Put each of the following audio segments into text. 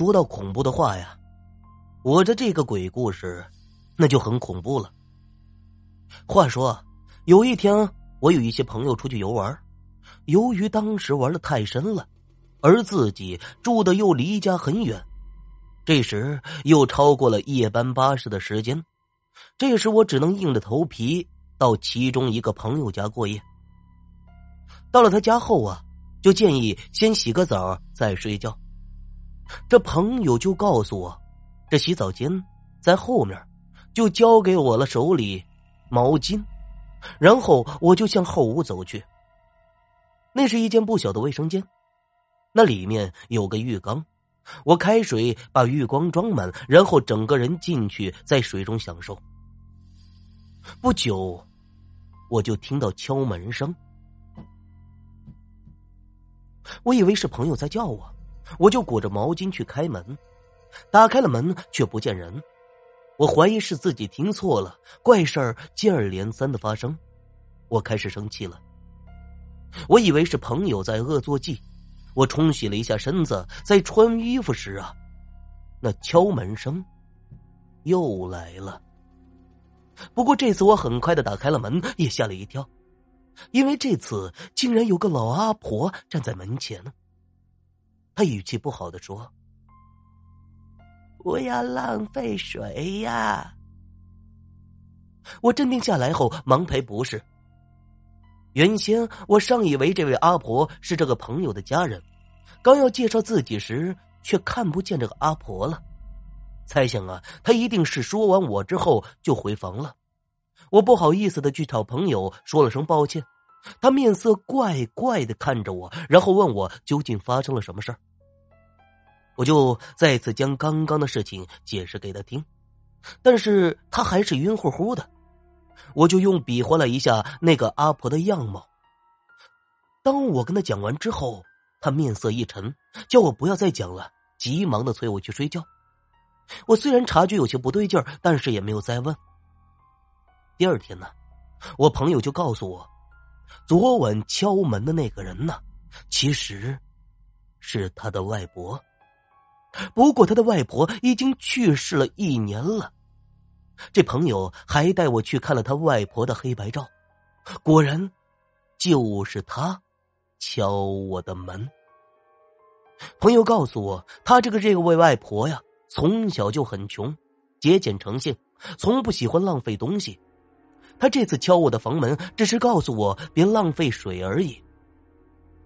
说到恐怖的话呀，我的这个鬼故事，那就很恐怖了。话说，有一天我有一些朋友出去游玩，由于当时玩的太深了，而自己住的又离家很远，这时又超过了夜班巴士的时间，这时我只能硬着头皮到其中一个朋友家过夜。到了他家后啊，就建议先洗个澡再睡觉。这朋友就告诉我，这洗澡间在后面，就交给我了手里毛巾，然后我就向后屋走去。那是一间不小的卫生间，那里面有个浴缸，我开水把浴缸装满，然后整个人进去，在水中享受。不久，我就听到敲门声。我以为是朋友在叫我，我就裹着毛巾去开门。打开了门，却不见人。我怀疑是自己听错了，怪事儿接二连三的发生。我开始生气了。我以为是朋友在恶作剧。我冲洗了一下身子，在穿衣服时啊，那敲门声又来了。不过这次我很快的打开了门，也吓了一跳。因为这次竟然有个老阿婆站在门前呢，他语气不好的说：“不要浪费水呀。”我镇定下来后，忙赔不是。原先我上以为这位阿婆是这个朋友的家人，刚要介绍自己时，却看不见这个阿婆了。猜想啊，她一定是说完我之后就回房了。我不好意思的去找朋友说了声抱歉，他面色怪怪的看着我，然后问我究竟发生了什么事儿。我就再次将刚刚的事情解释给他听，但是他还是晕乎乎的。我就用比划了一下那个阿婆的样貌。当我跟他讲完之后，他面色一沉，叫我不要再讲了，急忙的催我去睡觉。我虽然察觉有些不对劲儿，但是也没有再问。第二天呢，我朋友就告诉我，昨晚敲门的那个人呢，其实是他的外婆。不过他的外婆已经去世了一年了。这朋友还带我去看了他外婆的黑白照，果然就是他敲我的门。朋友告诉我，他这个这位外婆呀，从小就很穷，节俭成性，从不喜欢浪费东西。他这次敲我的房门，只是告诉我别浪费水而已。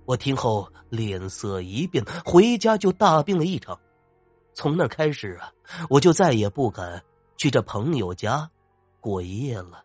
我听后脸色一变，回家就大病了一场。从那开始啊，我就再也不敢去这朋友家过夜了。